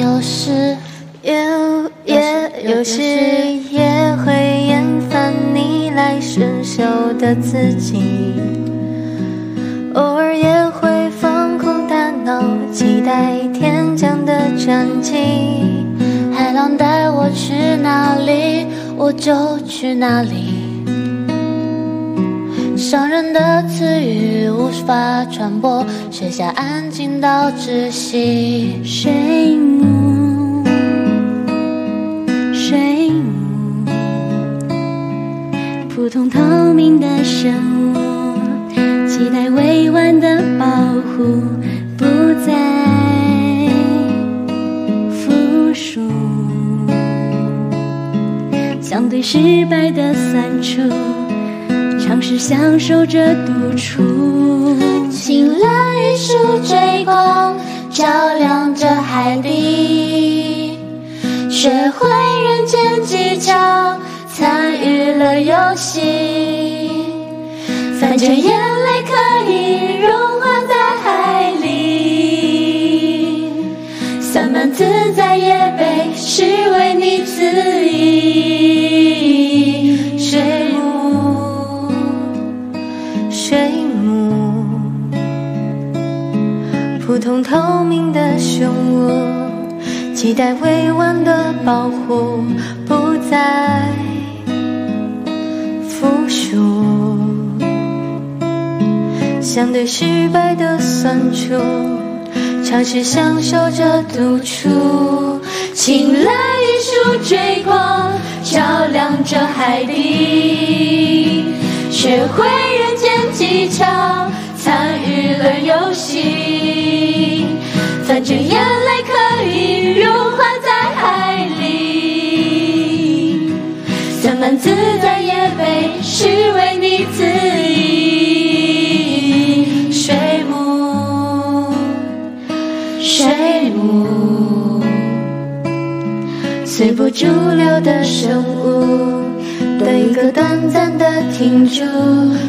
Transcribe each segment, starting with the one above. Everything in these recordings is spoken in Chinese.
有时也也有时也会厌烦逆来顺受的自己，偶尔也会放空大脑，期待天降的转机。海浪带我去哪里，我就去哪里。伤人的词语无法传播，雪下安静到窒息。谁普通透明的生物，期待委婉的保护，不再服输。相对失败的酸楚，尝试享受着独处。请来一束追光，了游戏。反正眼泪可以融化在海里，散漫自在也被视为你自意。水母，水母，普通透明的生物，期待未完的保护，不再服输。相对失败的酸楚，尝试享受着独处。请来一束追光，照亮这海底，学会人间技巧，参与了游戏。反正眼泪可以融化在海里，散漫自在也被视为你自意。水母，水母。随波逐流的生物，等一个短暂的停住，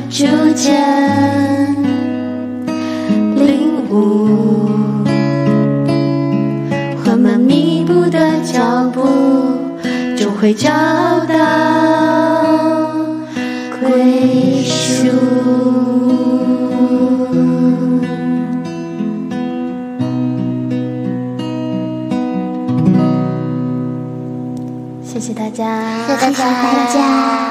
逐渐领悟，缓慢弥补的脚步，就会找到谢谢大家，谢谢大家。